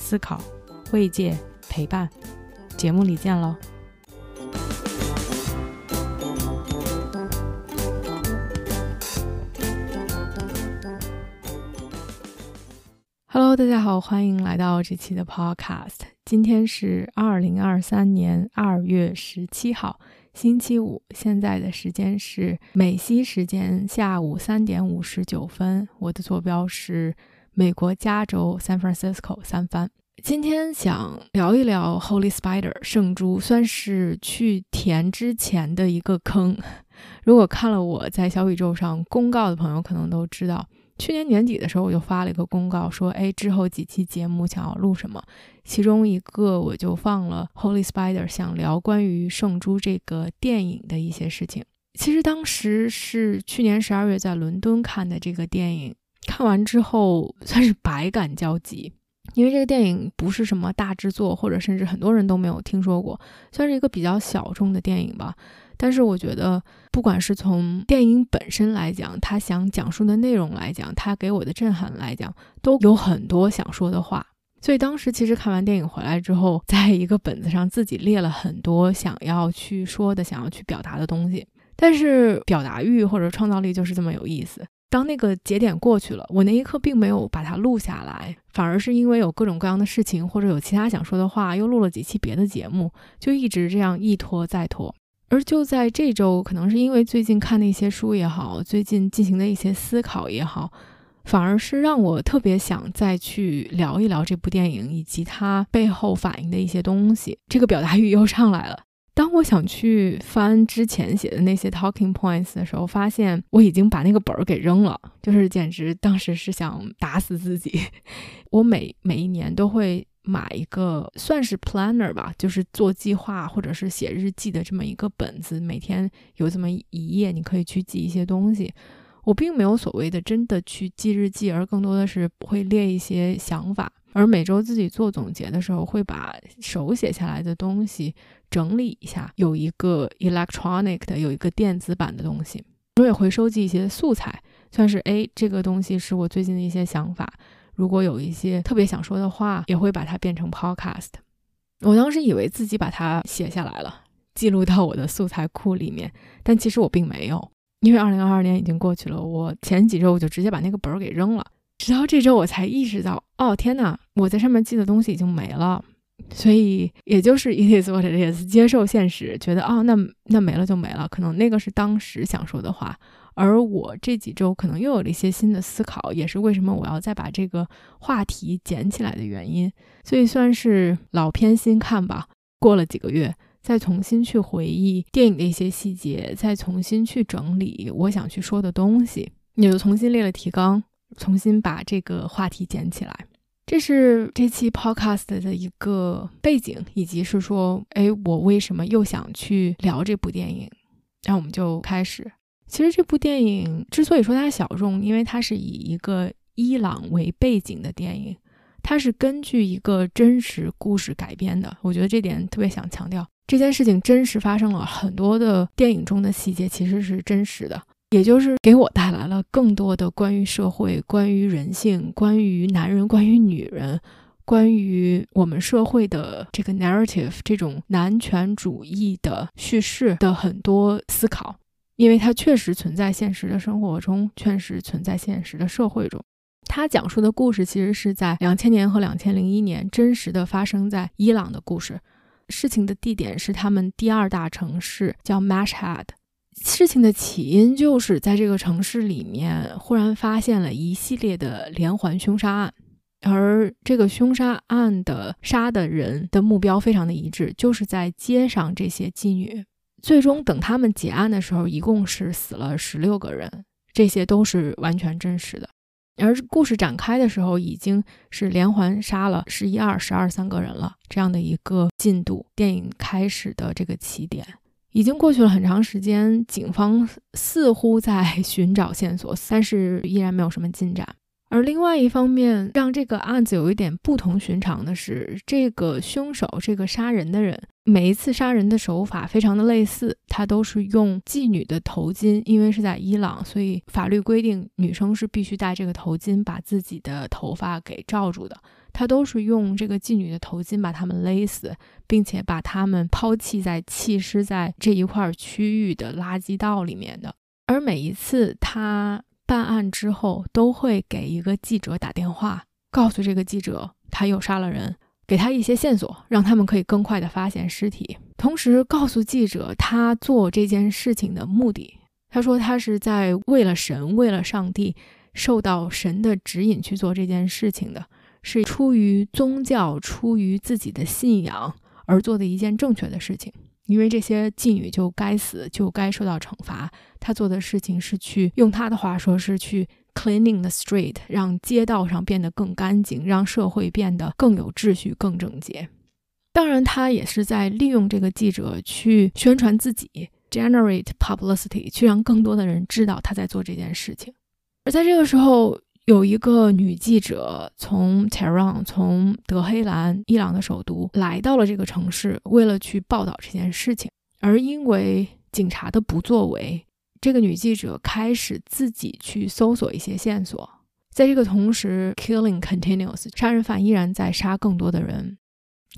思考、慰藉、陪伴，节目里见喽！Hello，大家好，欢迎来到这期的 Podcast。今天是二零二三年二月十七号，星期五，现在的时间是美西时间下午三点五十九分。我的坐标是。美国加州 San Francisco 三番，今天想聊一聊 Holy Spider 圣猪，算是去填之前的一个坑。如果看了我在小宇宙上公告的朋友，可能都知道，去年年底的时候我就发了一个公告，说，哎，之后几期节目想要录什么，其中一个我就放了 Holy Spider，想聊关于圣猪这个电影的一些事情。其实当时是去年十二月在伦敦看的这个电影。看完之后算是百感交集，因为这个电影不是什么大制作，或者甚至很多人都没有听说过，算是一个比较小众的电影吧。但是我觉得，不管是从电影本身来讲，他想讲述的内容来讲，他给我的震撼来讲，都有很多想说的话。所以当时其实看完电影回来之后，在一个本子上自己列了很多想要去说的、想要去表达的东西。但是表达欲或者创造力就是这么有意思。当那个节点过去了，我那一刻并没有把它录下来，反而是因为有各种各样的事情，或者有其他想说的话，又录了几期别的节目，就一直这样一拖再拖。而就在这周，可能是因为最近看的一些书也好，最近进行的一些思考也好，反而是让我特别想再去聊一聊这部电影以及它背后反映的一些东西，这个表达欲又上来了。当我想去翻之前写的那些 talking points 的时候，发现我已经把那个本儿给扔了，就是简直当时是想打死自己。我每每一年都会买一个算是 planner 吧，就是做计划或者是写日记的这么一个本子，每天有这么一页，你可以去记一些东西。我并没有所谓的真的去记日记，而更多的是会列一些想法。而每周自己做总结的时候，会把手写下来的东西整理一下，有一个 electronic 的，有一个电子版的东西。我也会收集一些素材，算是哎，这个东西是我最近的一些想法。如果有一些特别想说的话，也会把它变成 podcast。我当时以为自己把它写下来了，记录到我的素材库里面，但其实我并没有，因为二零二二年已经过去了。我前几周我就直接把那个本儿给扔了。直到这周，我才意识到，哦天哪，我在上面记的东西已经没了，所以也就是 it is what it is，接受现实，觉得哦，那那没了就没了，可能那个是当时想说的话，而我这几周可能又有了一些新的思考，也是为什么我要再把这个话题捡起来的原因，所以算是老片新看吧。过了几个月，再重新去回忆电影的一些细节，再重新去整理我想去说的东西，也就重新列了提纲。重新把这个话题捡起来，这是这期 podcast 的一个背景，以及是说，哎，我为什么又想去聊这部电影？然后我们就开始。其实这部电影之所以说它小众，因为它是以一个伊朗为背景的电影，它是根据一个真实故事改编的。我觉得这点特别想强调，这件事情真实发生了，很多的电影中的细节其实是真实的。也就是给我带来了更多的关于社会、关于人性、关于男人、关于女人、关于我们社会的这个 narrative 这种男权主义的叙事的很多思考，因为它确实存在现实的生活中，确实存在现实的社会中。他讲述的故事其实是在两千年和两千零一年真实的发生在伊朗的故事，事情的地点是他们第二大城市，叫 Mashhad。事情的起因就是在这个城市里面忽然发现了一系列的连环凶杀案，而这个凶杀案的杀的人的目标非常的一致，就是在街上这些妓女。最终等他们结案的时候，一共是死了十六个人，这些都是完全真实的。而故事展开的时候，已经是连环杀了十一二、十二三个人了，这样的一个进度。电影开始的这个起点，已经过去了很长时间，警方似乎在 寻找线索，但是依然没有什么进展。而另外一方面，让这个案子有一点不同寻常的是，这个凶手，这个杀人的人，每一次杀人的手法非常的类似，他都是用妓女的头巾，因为是在伊朗，所以法律规定女生是必须戴这个头巾，把自己的头发给罩住的。他都是用这个妓女的头巾把他们勒死，并且把他们抛弃在弃尸在这一块区域的垃圾道里面的。而每一次他。办案之后，都会给一个记者打电话，告诉这个记者他又杀了人，给他一些线索，让他们可以更快的发现尸体，同时告诉记者他做这件事情的目的。他说他是在为了神，为了上帝，受到神的指引去做这件事情的，是出于宗教、出于自己的信仰而做的一件正确的事情。因为这些妓女就该死，就该受到惩罚。他做的事情是去用他的话说是去 cleaning the street，让街道上变得更干净，让社会变得更有秩序、更整洁。当然，他也是在利用这个记者去宣传自己，generate publicity，去让更多的人知道他在做这件事情。而在这个时候，有一个女记者从 Tehran，从德黑兰，伊朗的首都，来到了这个城市，为了去报道这件事情。而因为警察的不作为，这个女记者开始自己去搜索一些线索。在这个同时，Killing continues，杀人犯依然在杀更多的人。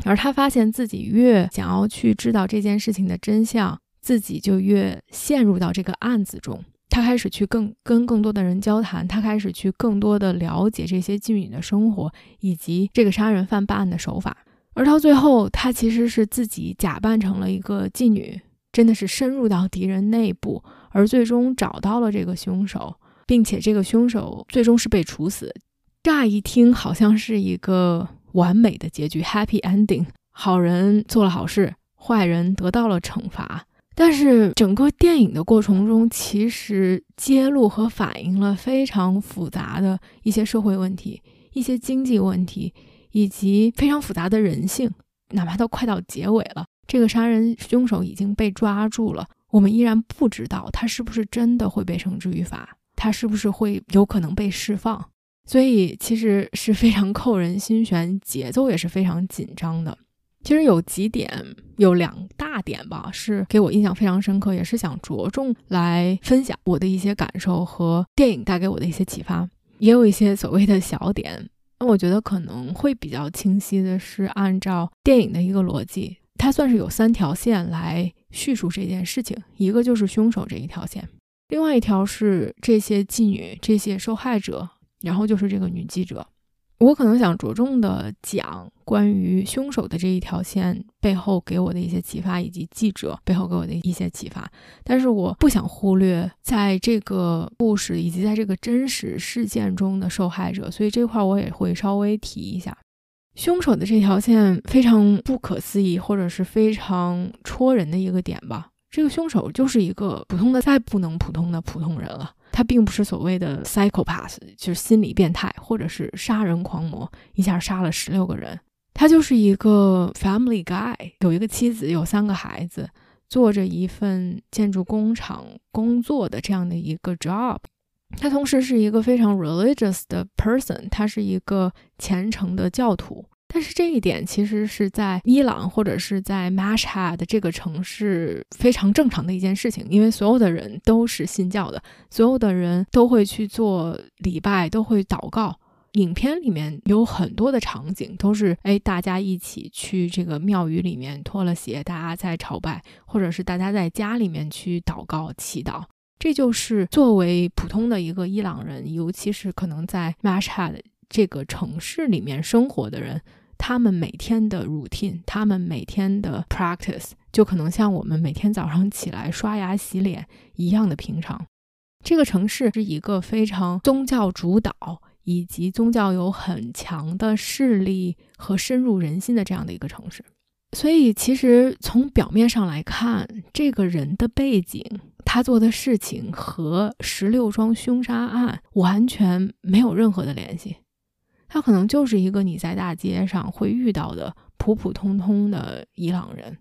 而她发现自己越想要去知道这件事情的真相，自己就越陷入到这个案子中。他开始去更跟更多的人交谈，他开始去更多的了解这些妓女的生活以及这个杀人犯办案的手法，而到最后，他其实是自己假扮成了一个妓女，真的是深入到敌人内部，而最终找到了这个凶手，并且这个凶手最终是被处死。乍一听好像是一个完美的结局，Happy Ending，好人做了好事，坏人得到了惩罚。但是整个电影的过程中，其实揭露和反映了非常复杂的一些社会问题、一些经济问题，以及非常复杂的人性。哪怕都快到结尾了，这个杀人凶手已经被抓住了，我们依然不知道他是不是真的会被绳之于法，他是不是会有可能被释放。所以其实是非常扣人心弦，节奏也是非常紧张的。其实有几点，有两大点吧，是给我印象非常深刻，也是想着重来分享我的一些感受和电影带给我的一些启发。也有一些所谓的小点，那我觉得可能会比较清晰的是，按照电影的一个逻辑，它算是有三条线来叙述这件事情，一个就是凶手这一条线，另外一条是这些妓女、这些受害者，然后就是这个女记者。我可能想着重的讲关于凶手的这一条线背后给我的一些启发，以及记者背后给我的一些启发，但是我不想忽略在这个故事以及在这个真实事件中的受害者，所以这块我也会稍微提一下。凶手的这条线非常不可思议，或者是非常戳人的一个点吧。这个凶手就是一个普通的再不能普通的普通人了。他并不是所谓的 psychopath，就是心理变态，或者是杀人狂魔，一下杀了十六个人。他就是一个 family guy，有一个妻子，有三个孩子，做着一份建筑工厂工作的这样的一个 job。他同时是一个非常 religious 的 person，他是一个虔诚的教徒。但是这一点其实是在伊朗或者是在 Mashhad 这个城市非常正常的一件事情，因为所有的人都是信教的，所有的人都会去做礼拜，都会祷告。影片里面有很多的场景都是，哎，大家一起去这个庙宇里面脱了鞋，大家在朝拜，或者是大家在家里面去祷告祈祷。这就是作为普通的一个伊朗人，尤其是可能在 Mashhad 这个城市里面生活的人。他们每天的 routine，他们每天的 practice，就可能像我们每天早上起来刷牙洗脸一样的平常。这个城市是一个非常宗教主导，以及宗教有很强的势力和深入人心的这样的一个城市。所以，其实从表面上来看，这个人的背景，他做的事情和十六桩凶杀案完全没有任何的联系。他可能就是一个你在大街上会遇到的普普通通的伊朗人，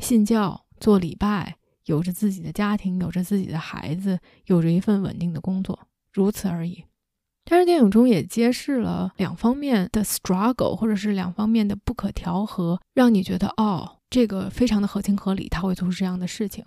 信教、做礼拜，有着自己的家庭，有着自己的孩子，有着一份稳定的工作，如此而已。但是电影中也揭示了两方面的 struggle，或者是两方面的不可调和，让你觉得哦，这个非常的合情合理，他会做出这样的事情。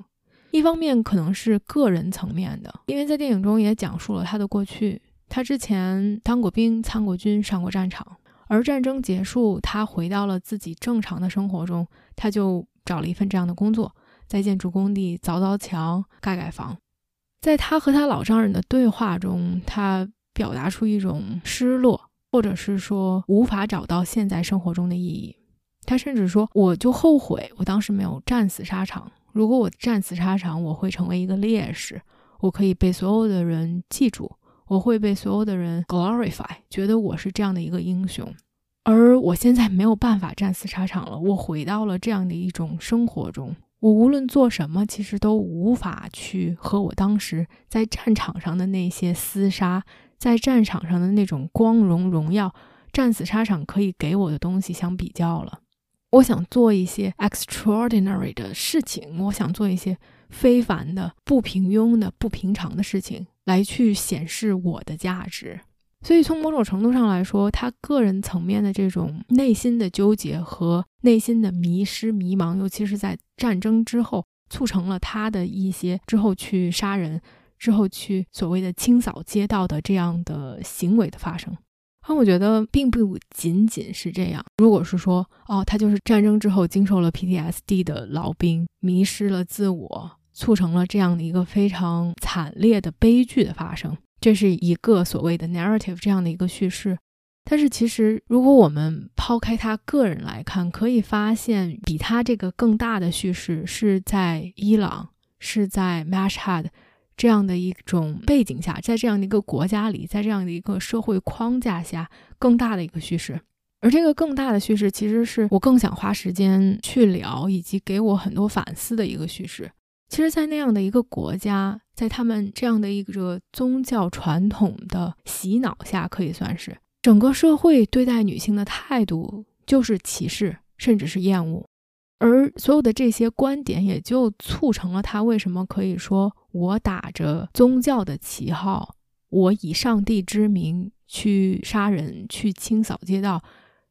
一方面可能是个人层面的，因为在电影中也讲述了他的过去，他之前当过兵、参过军、上过战场，而战争结束，他回到了自己正常的生活中，他就找了一份这样的工作，在建筑工地凿凿墙、盖盖房。在他和他老丈人的对话中，他。表达出一种失落，或者是说无法找到现在生活中的意义。他甚至说：“我就后悔我当时没有战死沙场。如果我战死沙场，我会成为一个烈士，我可以被所有的人记住，我会被所有的人 glorify，觉得我是这样的一个英雄。而我现在没有办法战死沙场了，我回到了这样的一种生活中。我无论做什么，其实都无法去和我当时在战场上的那些厮杀。”在战场上的那种光荣荣耀，战死沙场可以给我的东西相比较了。我想做一些 extraordinary 的事情，我想做一些非凡的、不平庸的、不平常的事情，来去显示我的价值。所以，从某种程度上来说，他个人层面的这种内心的纠结和内心的迷失、迷茫，尤其是在战争之后，促成了他的一些之后去杀人。之后去所谓的清扫街道的这样的行为的发生，而我觉得并不仅仅是这样。如果是说，哦，他就是战争之后经受了 PTSD 的老兵，迷失了自我，促成了这样的一个非常惨烈的悲剧的发生，这是一个所谓的 narrative 这样的一个叙事。但是其实，如果我们抛开他个人来看，可以发现比他这个更大的叙事是在伊朗，是在 Mashhad。这样的一种背景下，在这样的一个国家里，在这样的一个社会框架下，更大的一个叙事，而这个更大的叙事，其实是我更想花时间去聊，以及给我很多反思的一个叙事。其实，在那样的一个国家，在他们这样的一个宗教传统的洗脑下，可以算是整个社会对待女性的态度就是歧视，甚至是厌恶。而所有的这些观点，也就促成了他为什么可以说：“我打着宗教的旗号，我以上帝之名去杀人、去清扫街道。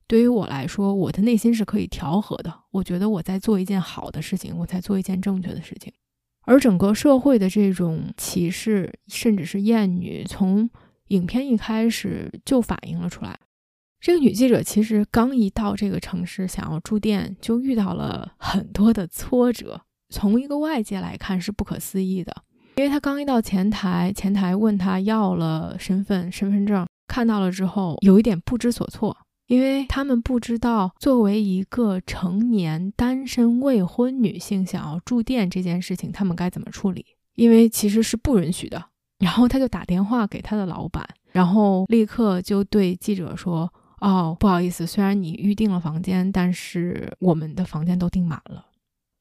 对于我来说，我的内心是可以调和的。我觉得我在做一件好的事情，我在做一件正确的事情。而整个社会的这种歧视，甚至是厌女，从影片一开始就反映了出来。”这个女记者其实刚一到这个城市，想要住店，就遇到了很多的挫折。从一个外界来看是不可思议的，因为她刚一到前台，前台问她要了身份、身份证，看到了之后有一点不知所措，因为他们不知道作为一个成年单身未婚女性想要住店这件事情，他们该怎么处理，因为其实是不允许的。然后他就打电话给他的老板，然后立刻就对记者说。哦，不好意思，虽然你预定了房间，但是我们的房间都订满了。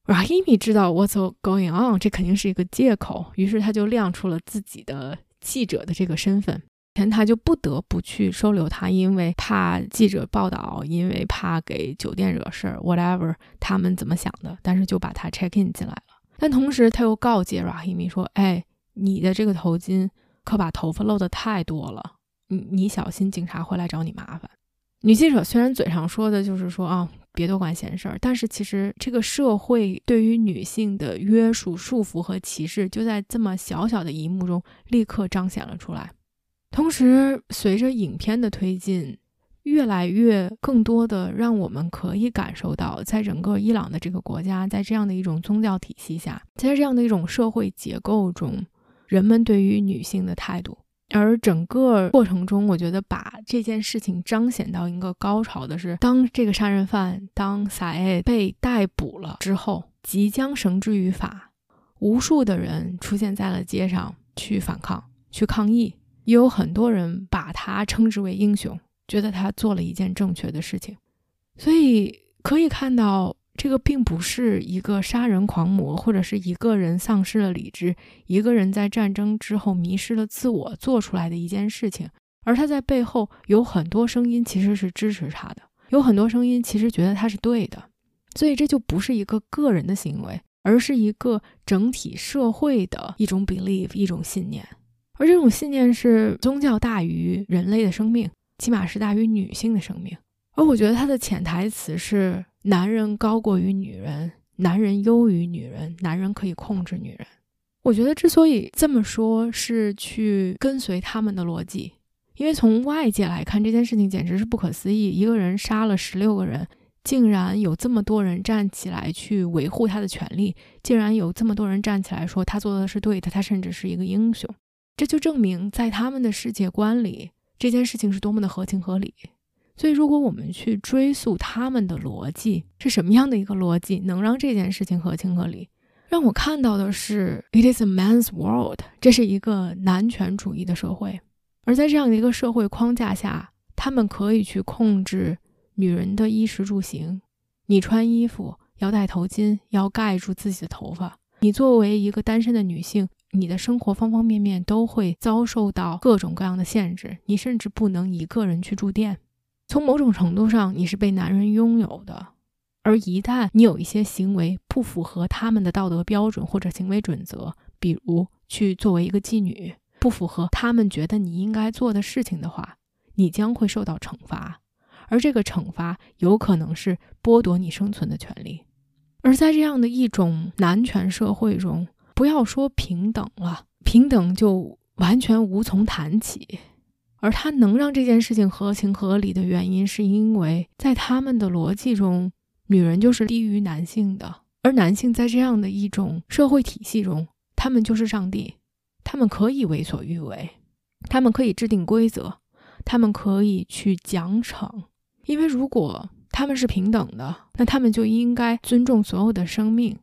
Rahimi 知道 What's going on，这肯定是一个借口，于是他就亮出了自己的记者的这个身份，前他就不得不去收留他，因为怕记者报道，因为怕给酒店惹事儿，whatever 他们怎么想的，但是就把他 check in 进来了。但同时他又告诫 Rahimi 说：“哎，你的这个头巾可把头发露得太多了，你你小心警察会来找你麻烦。”女记者虽然嘴上说的就是说啊，别多管闲事儿，但是其实这个社会对于女性的约束、束缚和歧视，就在这么小小的一幕中立刻彰显了出来。同时，随着影片的推进，越来越更多的让我们可以感受到，在整个伊朗的这个国家，在这样的一种宗教体系下，在这样的一种社会结构中，人们对于女性的态度。而整个过程中，我觉得把这件事情彰显到一个高潮的是，当这个杀人犯当萨艾被逮捕了之后，即将绳之于法，无数的人出现在了街上去反抗、去抗议，也有很多人把他称之为英雄，觉得他做了一件正确的事情。所以可以看到，这个并不是一个杀人狂魔，或者是一个人丧失了理智，一个人在战争之后迷失了自我做出来的一件事情，而他在背后有很多声音其实是支持他的，有很多声音其实觉得他是对的，所以这就不是一个个人的行为，而是一个整体社会的一种 belief，一种信念，而这种信念是宗教大于人类的生命，起码是大于女性的生命。而我觉得它的潜台词是：男人高过于女人，男人优于女人，男人可以控制女人。我觉得之所以这么说，是去跟随他们的逻辑，因为从外界来看，这件事情简直是不可思议。一个人杀了十六个人，竟然有这么多人站起来去维护他的权利，竟然有这么多人站起来说他做的是对的，他甚至是一个英雄。这就证明，在他们的世界观里，这件事情是多么的合情合理。所以，如果我们去追溯他们的逻辑是什么样的一个逻辑，能让这件事情合情合理，让我看到的是，it is a man's world，这是一个男权主义的社会。而在这样的一个社会框架下，他们可以去控制女人的衣食住行。你穿衣服要戴头巾，要盖住自己的头发。你作为一个单身的女性，你的生活方方面面都会遭受到各种各样的限制。你甚至不能一个人去住店。从某种程度上，你是被男人拥有的，而一旦你有一些行为不符合他们的道德标准或者行为准则，比如去作为一个妓女，不符合他们觉得你应该做的事情的话，你将会受到惩罚，而这个惩罚有可能是剥夺你生存的权利。而在这样的一种男权社会中，不要说平等了，平等就完全无从谈起。而他能让这件事情合情合理的原因，是因为在他们的逻辑中，女人就是低于男性的，而男性在这样的一种社会体系中，他们就是上帝，他们可以为所欲为，他们可以制定规则，他们可以去奖惩，因为如果他们是平等的，那他们就应该尊重所有的生命，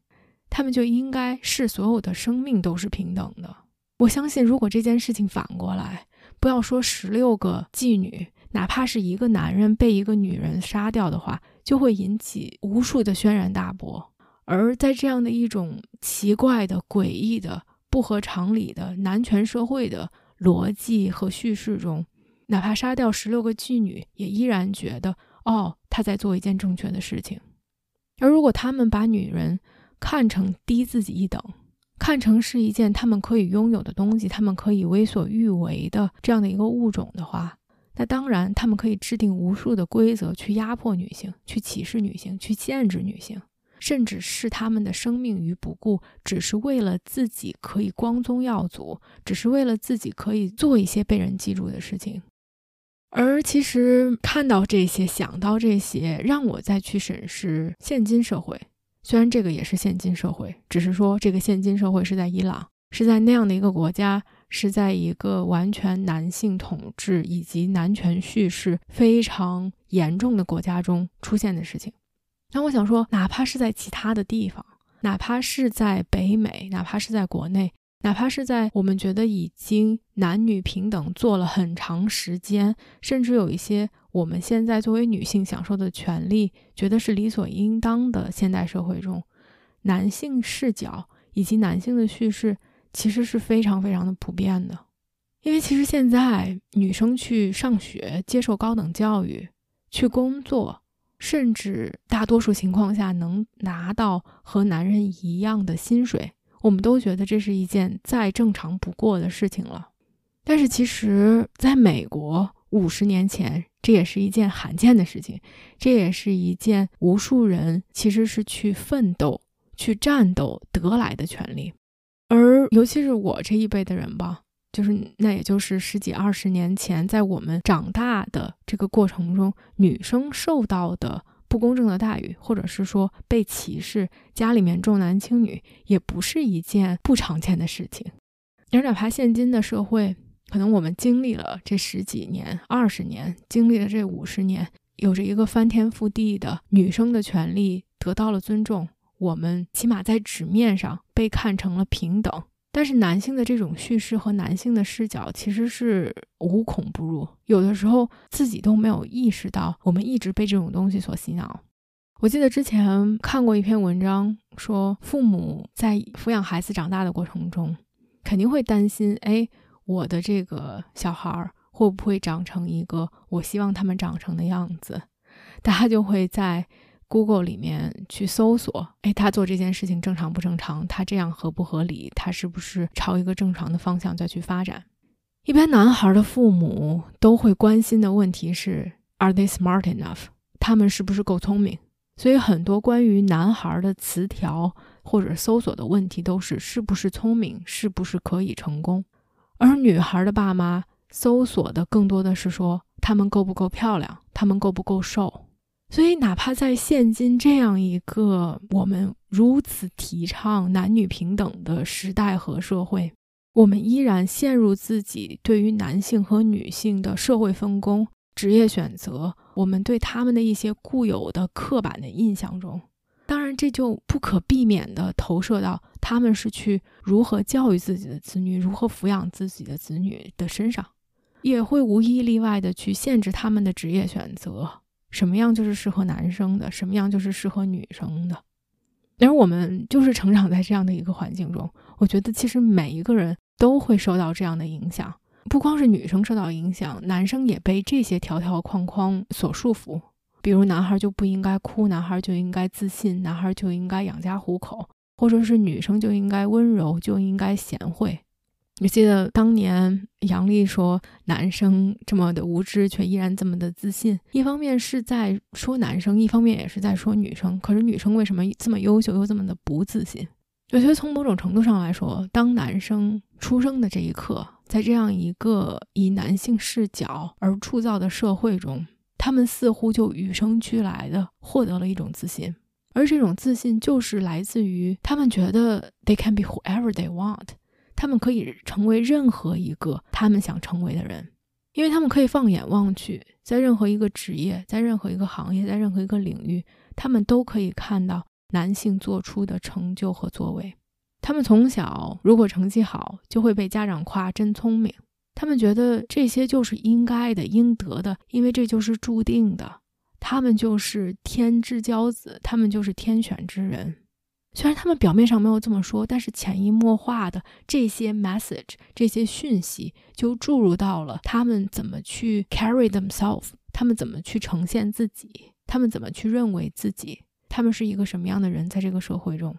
他们就应该是所有的生命都是平等的。我相信，如果这件事情反过来，不要说十六个妓女，哪怕是一个男人被一个女人杀掉的话，就会引起无数的轩然大波。而在这样的一种奇怪的、诡异的、不合常理的男权社会的逻辑和叙事中，哪怕杀掉十六个妓女，也依然觉得哦，他在做一件正确的事情。而如果他们把女人看成低自己一等，看成是一件他们可以拥有的东西，他们可以为所欲为的这样的一个物种的话，那当然他们可以制定无数的规则去压迫女性，去歧视女性，去限制女性，甚至视他们的生命于不顾，只是为了自己可以光宗耀祖，只是为了自己可以做一些被人记住的事情。而其实看到这些，想到这些，让我再去审视现今社会。虽然这个也是现今社会，只是说这个现今社会是在伊朗，是在那样的一个国家，是在一个完全男性统治以及男权叙事非常严重的国家中出现的事情。那我想说，哪怕是在其他的地方，哪怕是在北美，哪怕是在国内，哪怕是在我们觉得已经男女平等做了很长时间，甚至有一些。我们现在作为女性享受的权利，觉得是理所应当的。现代社会中，男性视角以及男性的叙事其实是非常非常的普遍的。因为其实现在女生去上学、接受高等教育、去工作，甚至大多数情况下能拿到和男人一样的薪水，我们都觉得这是一件再正常不过的事情了。但是其实，在美国五十年前，这也是一件罕见的事情，这也是一件无数人其实是去奋斗、去战斗得来的权利，而尤其是我这一辈的人吧，就是那也就是十几二十年前，在我们长大的这个过程中，女生受到的不公正的待遇，或者是说被歧视，家里面重男轻女，也不是一件不常见的事情，而哪怕现今的社会。可能我们经历了这十几年、二十年，经历了这五十年，有着一个翻天覆地的女生的权利得到了尊重，我们起码在纸面上被看成了平等。但是男性的这种叙事和男性的视角其实是无孔不入，有的时候自己都没有意识到，我们一直被这种东西所洗脑。我记得之前看过一篇文章，说父母在抚养孩子长大的过程中，肯定会担心：哎，我的这个小孩会不会长成一个我希望他们长成的样子？大家就会在 Google 里面去搜索：哎，他做这件事情正常不正常？他这样合不合理？他是不是朝一个正常的方向再去发展？一般男孩的父母都会关心的问题是：Are they smart enough？他们是不是够聪明？所以很多关于男孩的词条或者搜索的问题都是是不是聪明，是不是可以成功。而女孩的爸妈搜索的更多的是说他们够不够漂亮，他们够不够瘦。所以哪怕在现今这样一个我们如此提倡男女平等的时代和社会，我们依然陷入自己对于男性和女性的社会分工。职业选择，我们对他们的一些固有的刻板的印象中，这就不可避免地投射到他们是去如何教育自己的子女，如何抚养自己的子女的身上，也会无一例外地去限制他们的职业选择，什么样就是适合男生的，什么样就是适合女生的。而我们就是成长在这样的一个环境中，我觉得其实每一个人都会受到这样的影响。不光是女生受到影响，男生也被这些条条框框所束缚。比如，男孩就不应该哭，男孩就应该自信，男孩就应该养家糊口，或者是女生就应该温柔，就应该贤惠。我记得当年杨笠说男生这么的无知，却依然这么的自信，一方面是在说男生，一方面也是在说女生。可是女生为什么这么优秀，又这么的不自信？我觉得从某种程度上来说，当男生出生的这一刻。在这样一个以男性视角而铸造的社会中，他们似乎就与生俱来的获得了一种自信，而这种自信就是来自于他们觉得 they can be whoever they want，他们可以成为任何一个他们想成为的人，因为他们可以放眼望去，在任何一个职业，在任何一个行业，在任何一个领域，他们都可以看到男性做出的成就和作为。他们从小如果成绩好，就会被家长夸真聪明。他们觉得这些就是应该的、应得的，因为这就是注定的。他们就是天之骄子，他们就是天选之人。虽然他们表面上没有这么说，但是潜移默化的这些 message、这些讯息就注入到了他们怎么去 carry themselves，他们怎么去呈现自己，他们怎么去认为自己，他们是一个什么样的人，在这个社会中。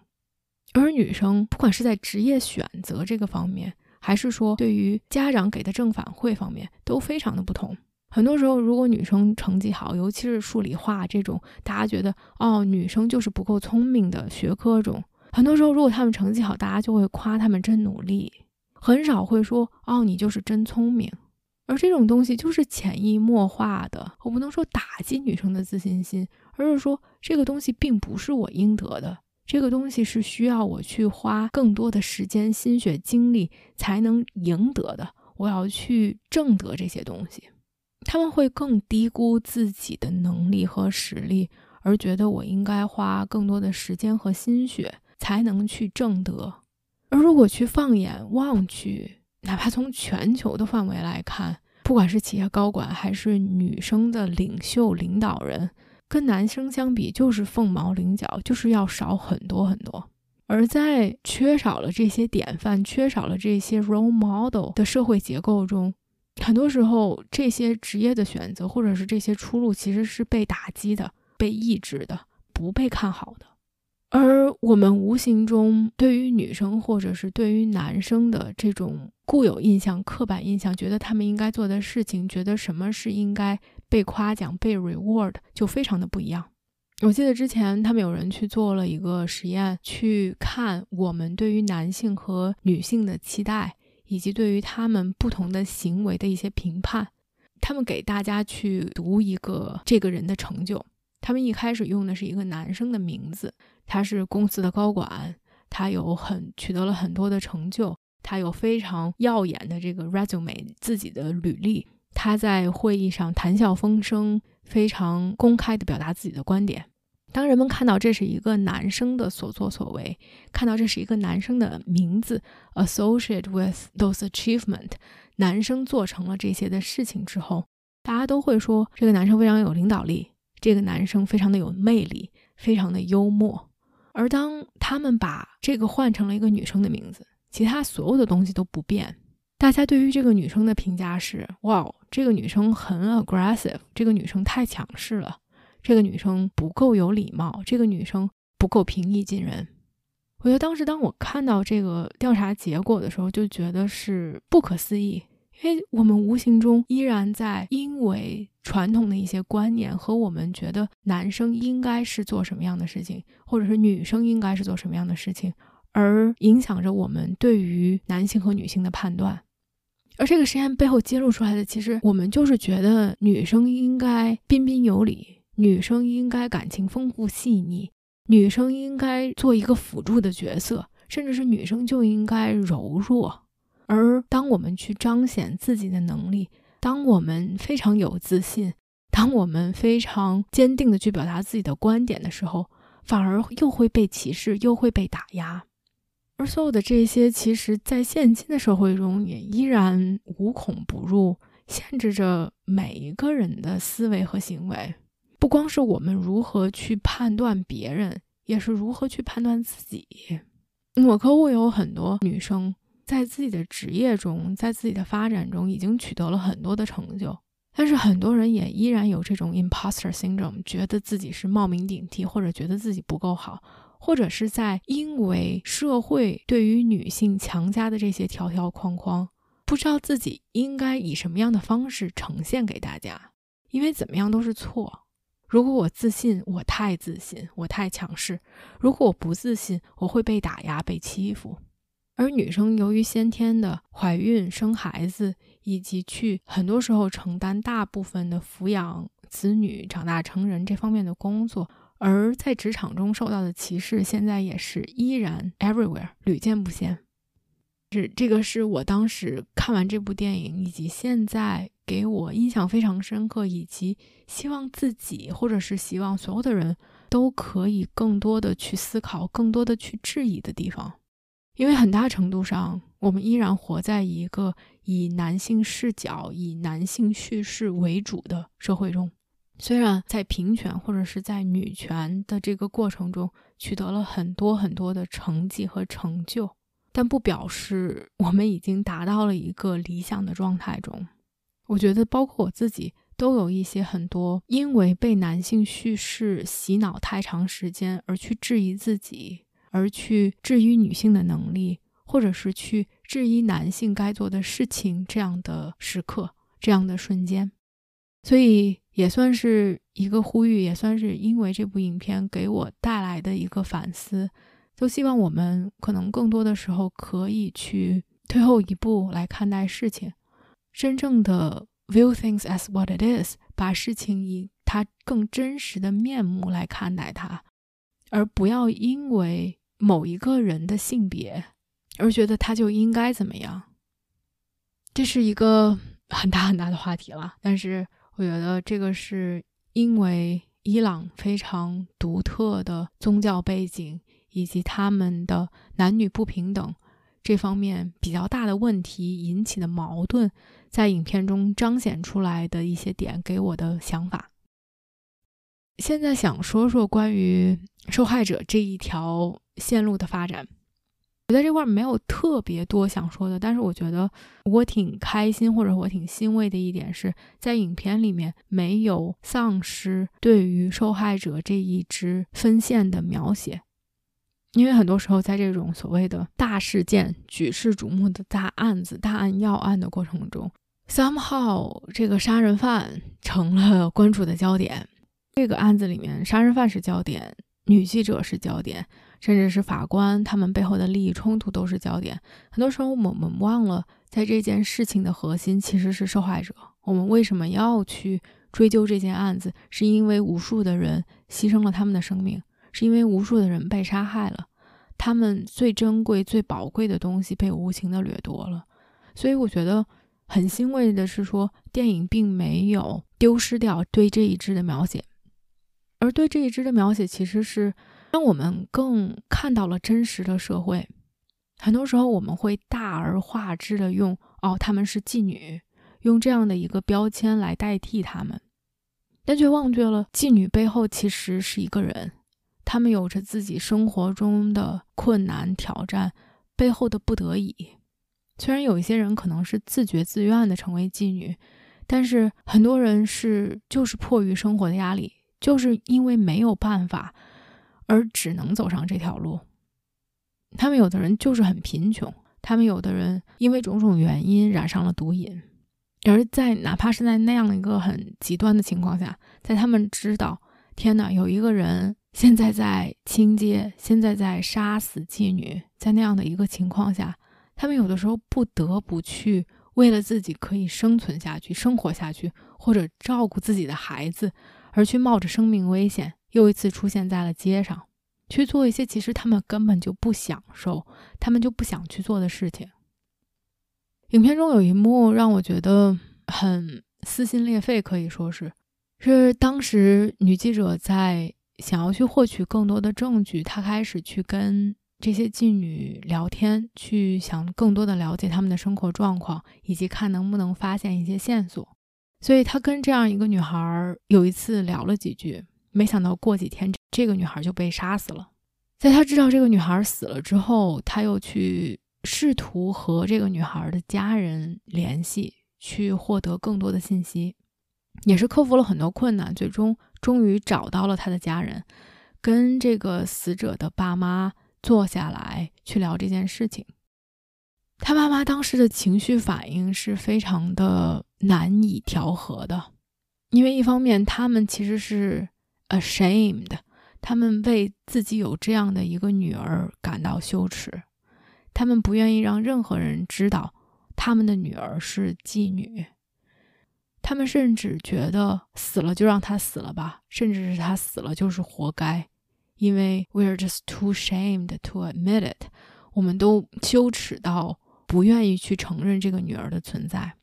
而女生，不管是在职业选择这个方面，还是说对于家长给的正反馈方面，都非常的不同。很多时候，如果女生成绩好，尤其是数理化这种大家觉得哦，女生就是不够聪明的学科中，很多时候如果她们成绩好，大家就会夸她们真努力，很少会说哦，你就是真聪明。而这种东西就是潜移默化的，我不能说打击女生的自信心，而是说这个东西并不是我应得的。这个东西是需要我去花更多的时间、心血、精力才能赢得的。我要去挣得这些东西，他们会更低估自己的能力和实力，而觉得我应该花更多的时间和心血才能去挣得。而如果去放眼望去，哪怕从全球的范围来看，不管是企业高管还是女生的领袖、领导人。跟男生相比，就是凤毛麟角，就是要少很多很多。而在缺少了这些典范、缺少了这些 role model 的社会结构中，很多时候这些职业的选择或者是这些出路，其实是被打击的、被抑制的、不被看好的。而我们无形中对于女生或者是对于男生的这种固有印象、刻板印象，觉得他们应该做的事情，觉得什么是应该。被夸奖、被 reward 就非常的不一样。我记得之前他们有人去做了一个实验，去看我们对于男性和女性的期待，以及对于他们不同的行为的一些评判。他们给大家去读一个这个人的成就。他们一开始用的是一个男生的名字，他是公司的高管，他有很取得了很多的成就，他有非常耀眼的这个 resume 自己的履历。他在会议上谈笑风生，非常公开地表达自己的观点。当人们看到这是一个男生的所作所为，看到这是一个男生的名字 associate with those achievement，男生做成了这些的事情之后，大家都会说这个男生非常有领导力，这个男生非常的有魅力，非常的幽默。而当他们把这个换成了一个女生的名字，其他所有的东西都不变。大家对于这个女生的评价是：哇，这个女生很 aggressive，这个女生太强势了，这个女生不够有礼貌，这个女生不够平易近人。我觉得当时当我看到这个调查结果的时候，就觉得是不可思议，因为我们无形中依然在因为传统的一些观念和我们觉得男生应该是做什么样的事情，或者是女生应该是做什么样的事情，而影响着我们对于男性和女性的判断。而这个实验背后揭露出来的，其实我们就是觉得女生应该彬彬有礼，女生应该感情丰富细腻。女生应该做一个辅助的角色，甚至是女生就应该柔弱。而当我们去彰显自己的能力，当我们非常有自信，当我们非常坚定的去表达自己的观点的时候，反而又会被歧视，又会被打压。而所有的这些，其实，在现今的社会中，也依然无孔不入，限制着每一个人的思维和行为。不光是我们如何去判断别人，也是如何去判断自己。我客户有很多女生，在自己的职业中，在自己的发展中，已经取得了很多的成就，但是很多人也依然有这种 imposter syndrome，觉得自己是冒名顶替，或者觉得自己不够好，或者是在因为社会对于女性强加的这些条条框框，不知道自己应该以什么样的方式呈现给大家，因为怎么样都是错。如果我自信，我太自信，我太强势；如果我不自信，我会被打压、被欺负。而女生由于先天的怀孕、生孩子，以及去很多时候承担大部分的抚养子女、长大成人这方面的工作，而在职场中受到的歧视，现在也是依然 everywhere，屡见不鲜。是这个是我当时看完这部电影，以及现在给我印象非常深刻，以及希望自己或者是希望所有的人都可以更多的去思考，更多的去质疑的地方。因为很大程度上，我们依然活在一个以男性视角、以男性叙事为主的社会中。虽然在平权或者是在女权的这个过程中取得了很多很多的成绩和成就。但不表示我们已经达到了一个理想的状态中。我觉得，包括我自己，都有一些很多因为被男性叙事洗脑太长时间而去质疑自己，而去质疑女性的能力，或者是去质疑男性该做的事情这样的时刻、这样的瞬间。所以，也算是一个呼吁，也算是因为这部影片给我带来的一个反思。都希望我们可能更多的时候可以去退后一步来看待事情，真正的 view things as what it is，把事情以它更真实的面目来看待它，而不要因为某一个人的性别而觉得他就应该怎么样。这是一个很大很大的话题了，但是我觉得这个是因为伊朗非常独特的宗教背景。以及他们的男女不平等这方面比较大的问题引起的矛盾，在影片中彰显出来的一些点，给我的想法。现在想说说关于受害者这一条线路的发展，我在这块没有特别多想说的，但是我觉得我挺开心或者我挺欣慰的一点是在影片里面没有丧失对于受害者这一支分线的描写。因为很多时候，在这种所谓的大事件、举世瞩目的大案子、大案要案的过程中，somehow 这个杀人犯成了关注的焦点。这个案子里面，杀人犯是焦点，女记者是焦点，甚至是法官他们背后的利益冲突都是焦点。很多时候，我们忘了，在这件事情的核心其实是受害者。我们为什么要去追究这件案子？是因为无数的人牺牲了他们的生命。是因为无数的人被杀害了，他们最珍贵、最宝贵的东西被无情的掠夺了，所以我觉得很欣慰的是，说电影并没有丢失掉对这一支的描写，而对这一支的描写其实是让我们更看到了真实的社会。很多时候我们会大而化之的用“哦，他们是妓女”，用这样的一个标签来代替他们，但却忘却了妓女背后其实是一个人。他们有着自己生活中的困难挑战背后的不得已。虽然有一些人可能是自觉自愿的成为妓女，但是很多人是就是迫于生活的压力，就是因为没有办法而只能走上这条路。他们有的人就是很贫穷，他们有的人因为种种原因染上了毒瘾，而在哪怕是在那样一个很极端的情况下，在他们知道天哪，有一个人现在在清街，现在在杀死妓女，在那样的一个情况下，他们有的时候不得不去为了自己可以生存下去、生活下去，或者照顾自己的孩子，而去冒着生命危险，又一次出现在了街上。去做一些其实他们根本就不享受、他们就不想去做的事情。影片中有一幕让我觉得很撕心裂肺，可以说是，是当时女记者在想要去获取更多的证据，她开始去跟这些妓女聊天，去想更多的了解他们的生活状况，以及看能不能发现一些线索。所以他跟这样一个女孩有一次聊了几句。没想到过几天，这个女孩就被杀死了。在他知道这个女孩死了之后，他又去试图和这个女孩的家人联系，去获得更多的信息，也是克服了很多困难，最终终于找到了他的家人，跟这个死者的爸妈坐下来去聊这件事情。他爸妈当时的情绪反应是非常的难以调和的，因为一方面他们其实是。ashamed，他们为自己有这样的一个女儿感到羞耻，他们不愿意让任何人知道他们的女儿是妓女，他们甚至觉得死了就让她死了吧，甚至是她死了就是活该，因为 we're just too ashamed to admit it，我们都羞耻到不愿意去承认这个女儿的存在，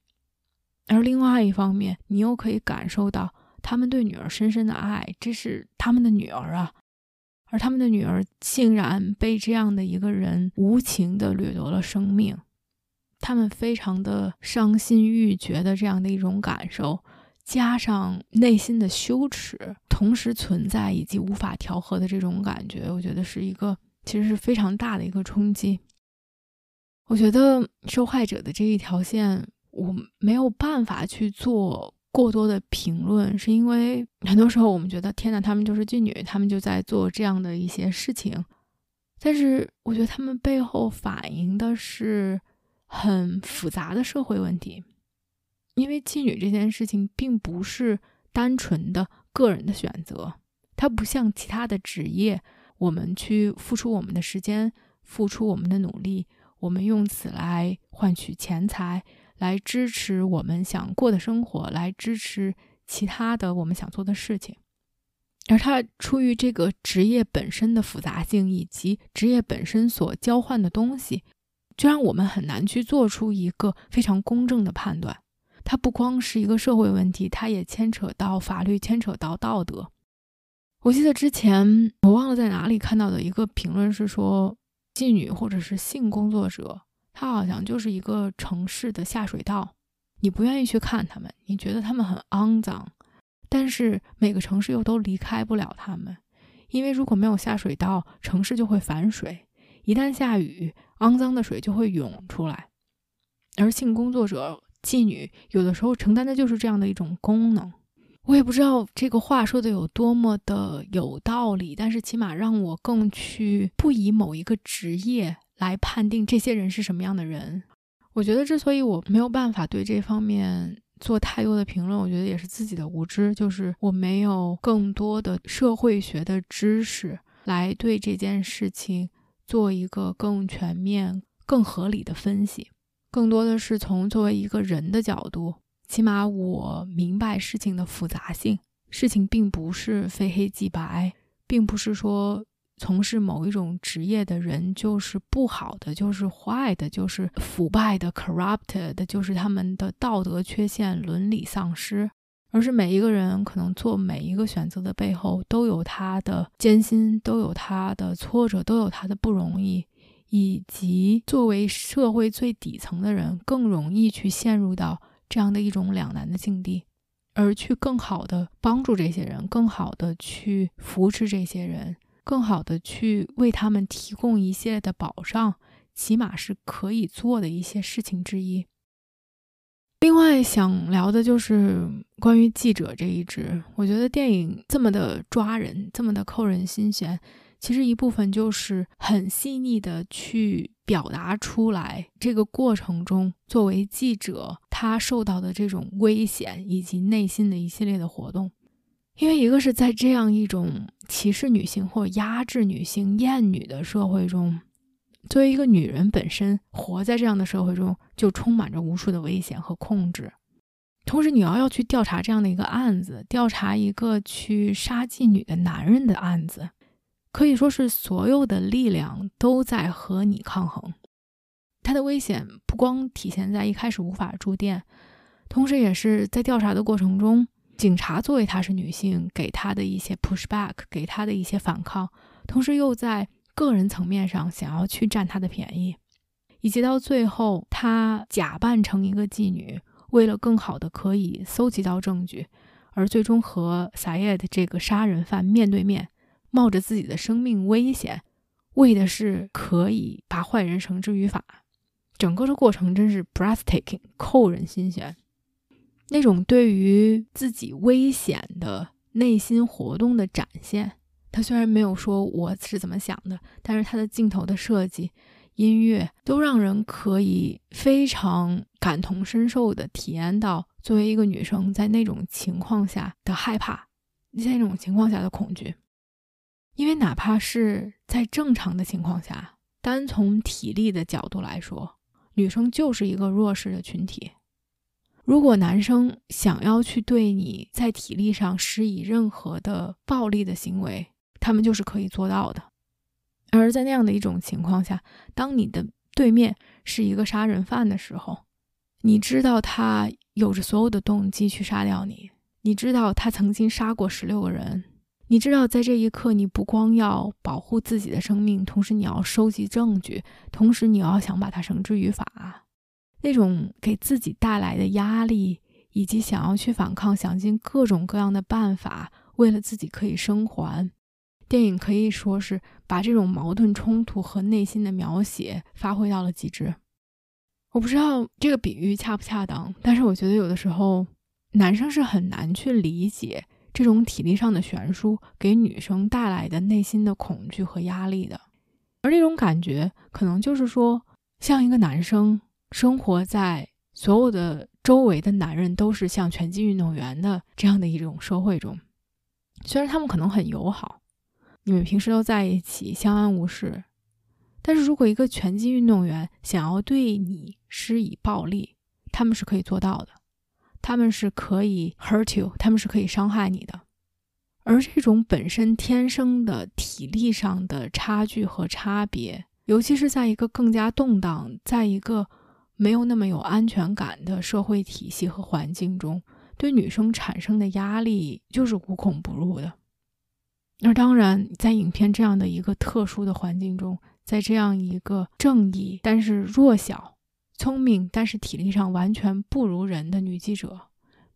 而另外一方面，你又可以感受到。他们对女儿深深的爱，这是他们的女儿啊，而他们的女儿竟然被这样的一个人无情的掠夺了生命，他们非常的伤心欲绝的这样的一种感受，加上内心的羞耻同时存在以及无法调和的这种感觉，我觉得是一个其实是非常大的一个冲击。我觉得受害者的这一条线，我没有办法去做。过多的评论，是因为很多时候我们觉得天哪，他们就是妓女，他们就在做这样的一些事情。但是我觉得他们背后反映的是很复杂的社会问题，因为妓女这件事情并不是单纯的个人的选择，它不像其他的职业，我们去付出我们的时间，付出我们的努力，我们用此来换取钱财。来支持我们想过的生活，来支持其他的我们想做的事情，而他出于这个职业本身的复杂性以及职业本身所交换的东西，就让我们很难去做出一个非常公正的判断。它不光是一个社会问题，它也牵扯到法律，牵扯到道德。我记得之前我忘了在哪里看到的一个评论是说，妓女或者是性工作者。它好像就是一个城市的下水道，你不愿意去看他们，你觉得他们很肮脏，但是每个城市又都离开不了他们，因为如果没有下水道，城市就会反水，一旦下雨，肮脏的水就会涌出来。而性工作者、妓女有的时候承担的就是这样的一种功能。我也不知道这个话说的有多么的有道理，但是起码让我更去不以某一个职业。来判定这些人是什么样的人，我觉得之所以我没有办法对这方面做太多的评论，我觉得也是自己的无知，就是我没有更多的社会学的知识来对这件事情做一个更全面、更合理的分析，更多的是从作为一个人的角度，起码我明白事情的复杂性，事情并不是非黑即白，并不是说。从事某一种职业的人就是不好的，就是坏的，就是腐败的，corrupted 的，就是他们的道德缺陷、伦理丧失。而是每一个人可能做每一个选择的背后都有他的艰辛，都有他的挫折，都有他的不容易，以及作为社会最底层的人，更容易去陷入到这样的一种两难的境地，而去更好的帮助这些人，更好的去扶持这些人。更好的去为他们提供一系列的保障，起码是可以做的一些事情之一。另外想聊的就是关于记者这一支，我觉得电影这么的抓人，这么的扣人心弦，其实一部分就是很细腻的去表达出来这个过程中，作为记者他受到的这种危险以及内心的一系列的活动。因为一个是在这样一种歧视女性或压制女性、厌女的社会中。作为一个女人，本身活在这样的社会中，就充满着无数的危险和控制。同时，你要要去调查这样的一个案子，调查一个去杀妓女的男人的案子，可以说是所有的力量都在和你抗衡。他的危险不光体现在一开始无法住店，同时也是在调查的过程中，警察作为她是女性，给她的一些 push back，给她的一些反抗，同时又在。个人层面上想要去占他的便宜，以及到最后他假扮成一个妓女，为了更好的可以搜集到证据，而最终和 Sayed 这个杀人犯面对面，冒着自己的生命危险，为的是可以把坏人绳之于法。整个的过程真是 breathtaking，扣人心弦。那种对于自己危险的内心活动的展现。他虽然没有说我是怎么想的，但是他的镜头的设计、音乐都让人可以非常感同身受的体验到作为一个女生在那种情况下的害怕，在那种情况下的恐惧。因为哪怕是在正常的情况下，单从体力的角度来说，女生就是一个弱势的群体。如果男生想要去对你在体力上施以任何的暴力的行为，他们就是可以做到的，而在那样的一种情况下，当你的对面是一个杀人犯的时候，你知道他有着所有的动机去杀掉你，你知道他曾经杀过十六个人，你知道在这一刻，你不光要保护自己的生命，同时你要收集证据，同时你要想把他绳之于法，那种给自己带来的压力，以及想要去反抗，想尽各种各样的办法，为了自己可以生还。电影可以说是把这种矛盾冲突和内心的描写发挥到了极致。我不知道这个比喻恰不恰当，但是我觉得有的时候男生是很难去理解这种体力上的悬殊给女生带来的内心的恐惧和压力的。而这种感觉，可能就是说，像一个男生生活在所有的周围的男人都是像拳击运动员的这样的一种社会中，虽然他们可能很友好。你们平时都在一起相安无事，但是如果一个拳击运动员想要对你施以暴力，他们是可以做到的，他们是可以 hurt you，他们是可以伤害你的。而这种本身天生的体力上的差距和差别，尤其是在一个更加动荡、在一个没有那么有安全感的社会体系和环境中，对女生产生的压力就是无孔不入的。那当然，在影片这样的一个特殊的环境中，在这样一个正义但是弱小、聪明但是体力上完全不如人的女记者，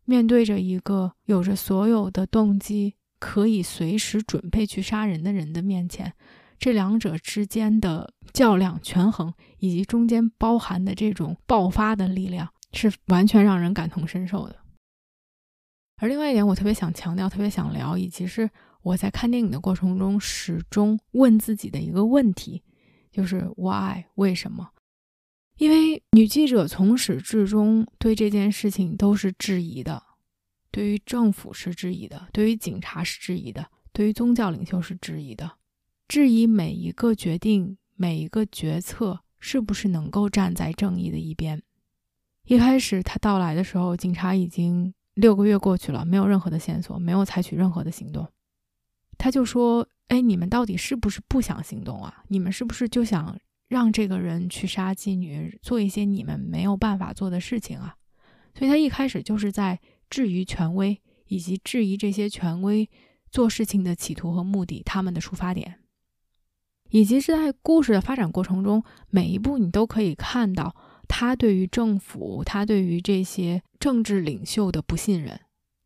面对着一个有着所有的动机、可以随时准备去杀人的人的面前，这两者之间的较量、权衡，以及中间包含的这种爆发的力量，是完全让人感同身受的。而另外一点，我特别想强调、特别想聊，以及是。我在看电影的过程中，始终问自己的一个问题，就是 why 为什么？因为女记者从始至终对这件事情都是质疑的，对于政府是质疑的，对于警察是质疑的，对于宗教领袖是质疑的，质疑每一个决定、每一个决策是不是能够站在正义的一边。一开始他到来的时候，警察已经六个月过去了，没有任何的线索，没有采取任何的行动。他就说：“哎，你们到底是不是不想行动啊？你们是不是就想让这个人去杀妓女，做一些你们没有办法做的事情啊？”所以，他一开始就是在质疑权威，以及质疑这些权威做事情的企图和目的，他们的出发点，以及是在故事的发展过程中，每一步你都可以看到他对于政府，他对于这些政治领袖的不信任。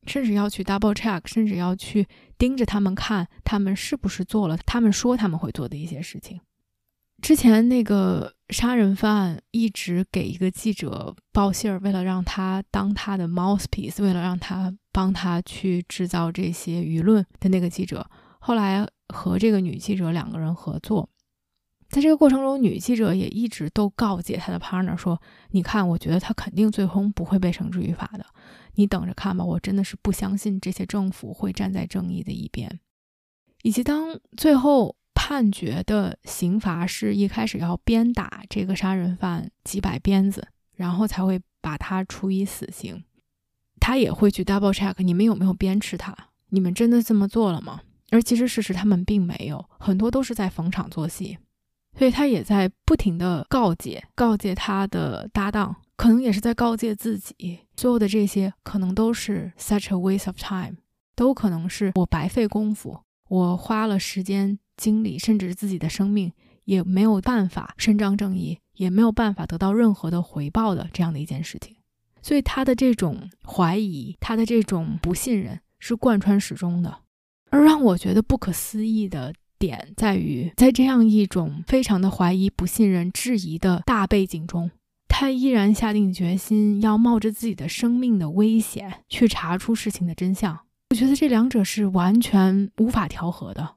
甚至要去 double check，甚至要去盯着他们看，他们是不是做了他们说他们会做的一些事情。之前那个杀人犯一直给一个记者报信儿，为了让他当他的 mouthpiece，为了让他帮他去制造这些舆论的那个记者，后来和这个女记者两个人合作，在这个过程中，女记者也一直都告诫他的 partner 说：“你看，我觉得他肯定最终不会被绳之于法的，你等着看吧。我真的是不相信这些政府会站在正义的一边。”以及当最后。判决的刑罚是一开始要鞭打这个杀人犯几百鞭子，然后才会把他处以死刑。他也会去 double check 你们有没有鞭笞他，你们真的这么做了吗？而其实事实他们并没有，很多都是在逢场作戏。所以他也在不停的告诫，告诫他的搭档，可能也是在告诫自己，所有的这些可能都是 such a waste of time，都可能是我白费功夫，我花了时间。经历甚至自己的生命也没有办法伸张正义，也没有办法得到任何的回报的这样的一件事情，所以他的这种怀疑，他的这种不信任是贯穿始终的。而让我觉得不可思议的点在于，在这样一种非常的怀疑、不信任、质疑的大背景中，他依然下定决心要冒着自己的生命的危险去查出事情的真相。我觉得这两者是完全无法调和的。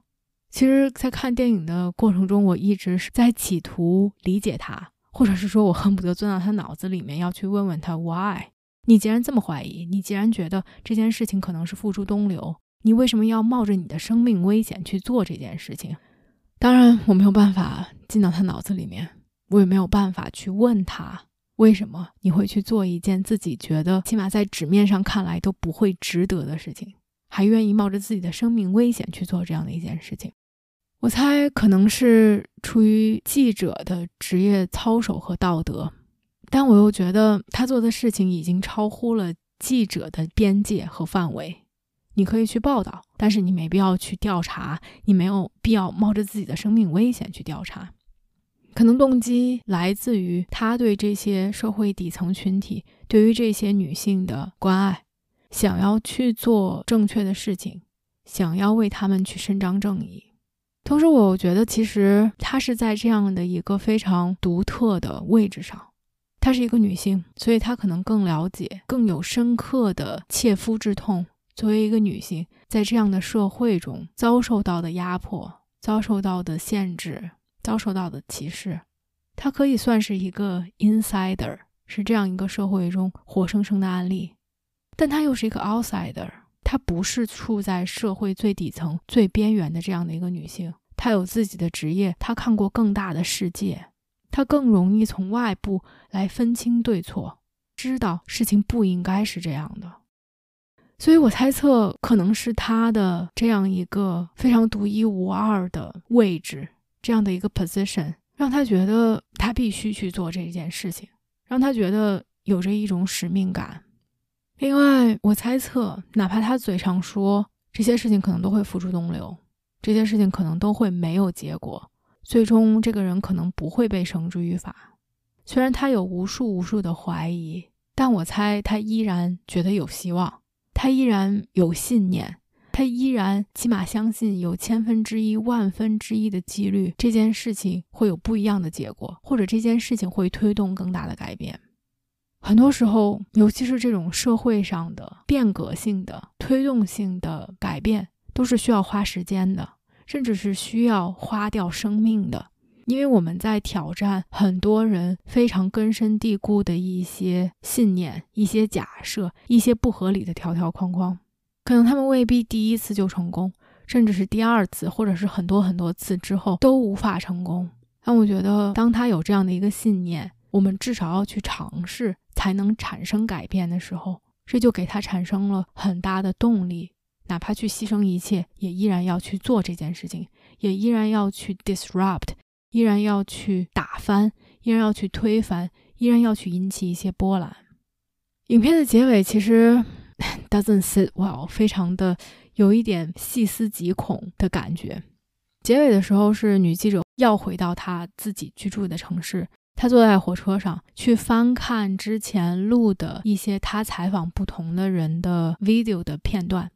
其实，在看电影的过程中，我一直是在企图理解他，或者是说我恨不得钻到他脑子里面，要去问问他 why。你既然这么怀疑，你既然觉得这件事情可能是付诸东流，你为什么要冒着你的生命危险去做这件事情？当然，我没有办法进到他脑子里面，我也没有办法去问他为什么你会去做一件自己觉得起码在纸面上看来都不会值得的事情，还愿意冒着自己的生命危险去做这样的一件事情。我猜可能是出于记者的职业操守和道德，但我又觉得他做的事情已经超乎了记者的边界和范围。你可以去报道，但是你没必要去调查，你没有必要冒着自己的生命危险去调查。可能动机来自于他对这些社会底层群体、对于这些女性的关爱，想要去做正确的事情，想要为他们去伸张正义。同时，我觉得其实她是在这样的一个非常独特的位置上，她是一个女性，所以她可能更了解、更有深刻的切肤之痛。作为一个女性，在这样的社会中遭受到的压迫、遭受到的限制、遭受到的歧视，她可以算是一个 insider，是这样一个社会中活生生的案例。但她又是一个 outsider。她不是处在社会最底层、最边缘的这样的一个女性，她有自己的职业，她看过更大的世界，她更容易从外部来分清对错，知道事情不应该是这样的。所以我猜测，可能是她的这样一个非常独一无二的位置，这样的一个 position，让她觉得她必须去做这件事情，让她觉得有着一种使命感。另外，我猜测，哪怕他嘴上说这些事情可能都会付诸东流，这些事情可能都会没有结果，最终这个人可能不会被绳之于法。虽然他有无数无数的怀疑，但我猜他依然觉得有希望，他依然有信念，他依然起码相信有千分之一、万分之一的几率，这件事情会有不一样的结果，或者这件事情会推动更大的改变。很多时候，尤其是这种社会上的变革性的、推动性的改变，都是需要花时间的，甚至是需要花掉生命的。因为我们在挑战很多人非常根深蒂固的一些信念、一些假设、一些不合理的条条框框。可能他们未必第一次就成功，甚至是第二次，或者是很多很多次之后都无法成功。但我觉得，当他有这样的一个信念，我们至少要去尝试。才能产生改变的时候，这就给他产生了很大的动力，哪怕去牺牲一切，也依然要去做这件事情，也依然要去 disrupt，依然要去打翻，依然要去推翻，依然要去引起一些波澜。影片的结尾其实 doesn't sit well，非常的有一点细思极恐的感觉。结尾的时候是女记者要回到她自己居住的城市。他坐在火车上去翻看之前录的一些他采访不同的人的 video 的片段。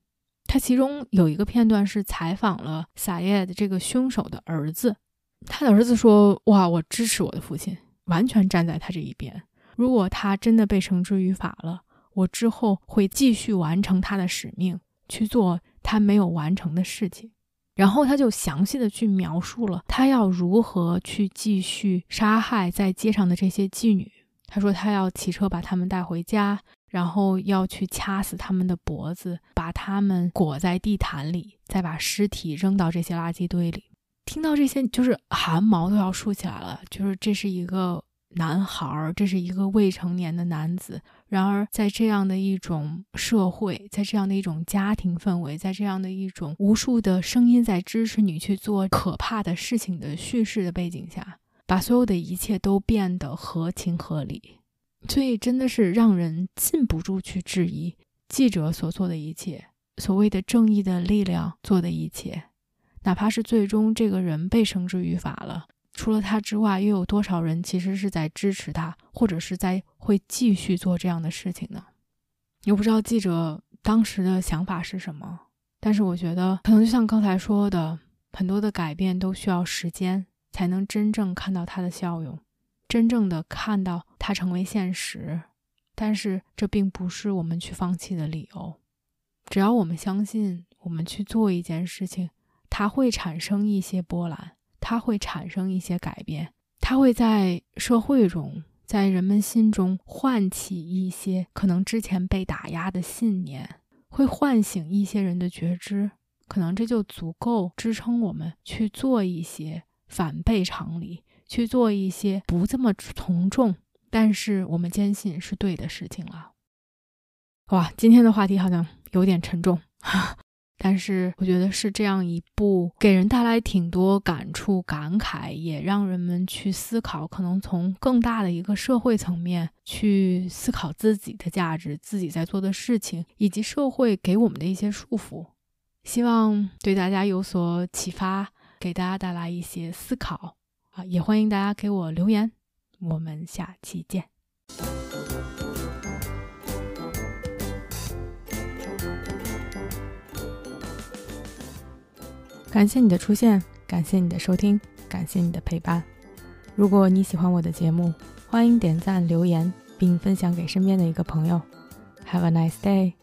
他其中有一个片段是采访了萨耶的这个凶手的儿子。他的儿子说：“哇，我支持我的父亲，完全站在他这一边。如果他真的被绳之于法了，我之后会继续完成他的使命，去做他没有完成的事情。”然后他就详细的去描述了他要如何去继续杀害在街上的这些妓女。他说他要骑车把他们带回家，然后要去掐死他们的脖子，把他们裹在地毯里，再把尸体扔到这些垃圾堆里。听到这些，就是汗毛都要竖起来了。就是这是一个男孩，这是一个未成年的男子。然而，在这样的一种社会，在这样的一种家庭氛围，在这样的一种无数的声音在支持你去做可怕的事情的叙事的背景下，把所有的一切都变得合情合理，所以真的是让人禁不住去质疑记者所做的一切，所谓的正义的力量做的一切，哪怕是最终这个人被绳之于法了。除了他之外，又有多少人其实是在支持他，或者是在会继续做这样的事情呢？又不知道记者当时的想法是什么。但是我觉得，可能就像刚才说的，很多的改变都需要时间才能真正看到它的效用，真正的看到它成为现实。但是这并不是我们去放弃的理由。只要我们相信，我们去做一件事情，它会产生一些波澜。它会产生一些改变，它会在社会中，在人们心中唤起一些可能之前被打压的信念，会唤醒一些人的觉知，可能这就足够支撑我们去做一些反背常理，去做一些不这么从众，但是我们坚信是对的事情了。哇，今天的话题好像有点沉重。但是我觉得是这样一部给人带来挺多感触、感慨，也让人们去思考，可能从更大的一个社会层面去思考自己的价值、自己在做的事情，以及社会给我们的一些束缚。希望对大家有所启发，给大家带来一些思考啊！也欢迎大家给我留言，我们下期见。感谢你的出现，感谢你的收听，感谢你的陪伴。如果你喜欢我的节目，欢迎点赞、留言，并分享给身边的一个朋友。Have a nice day.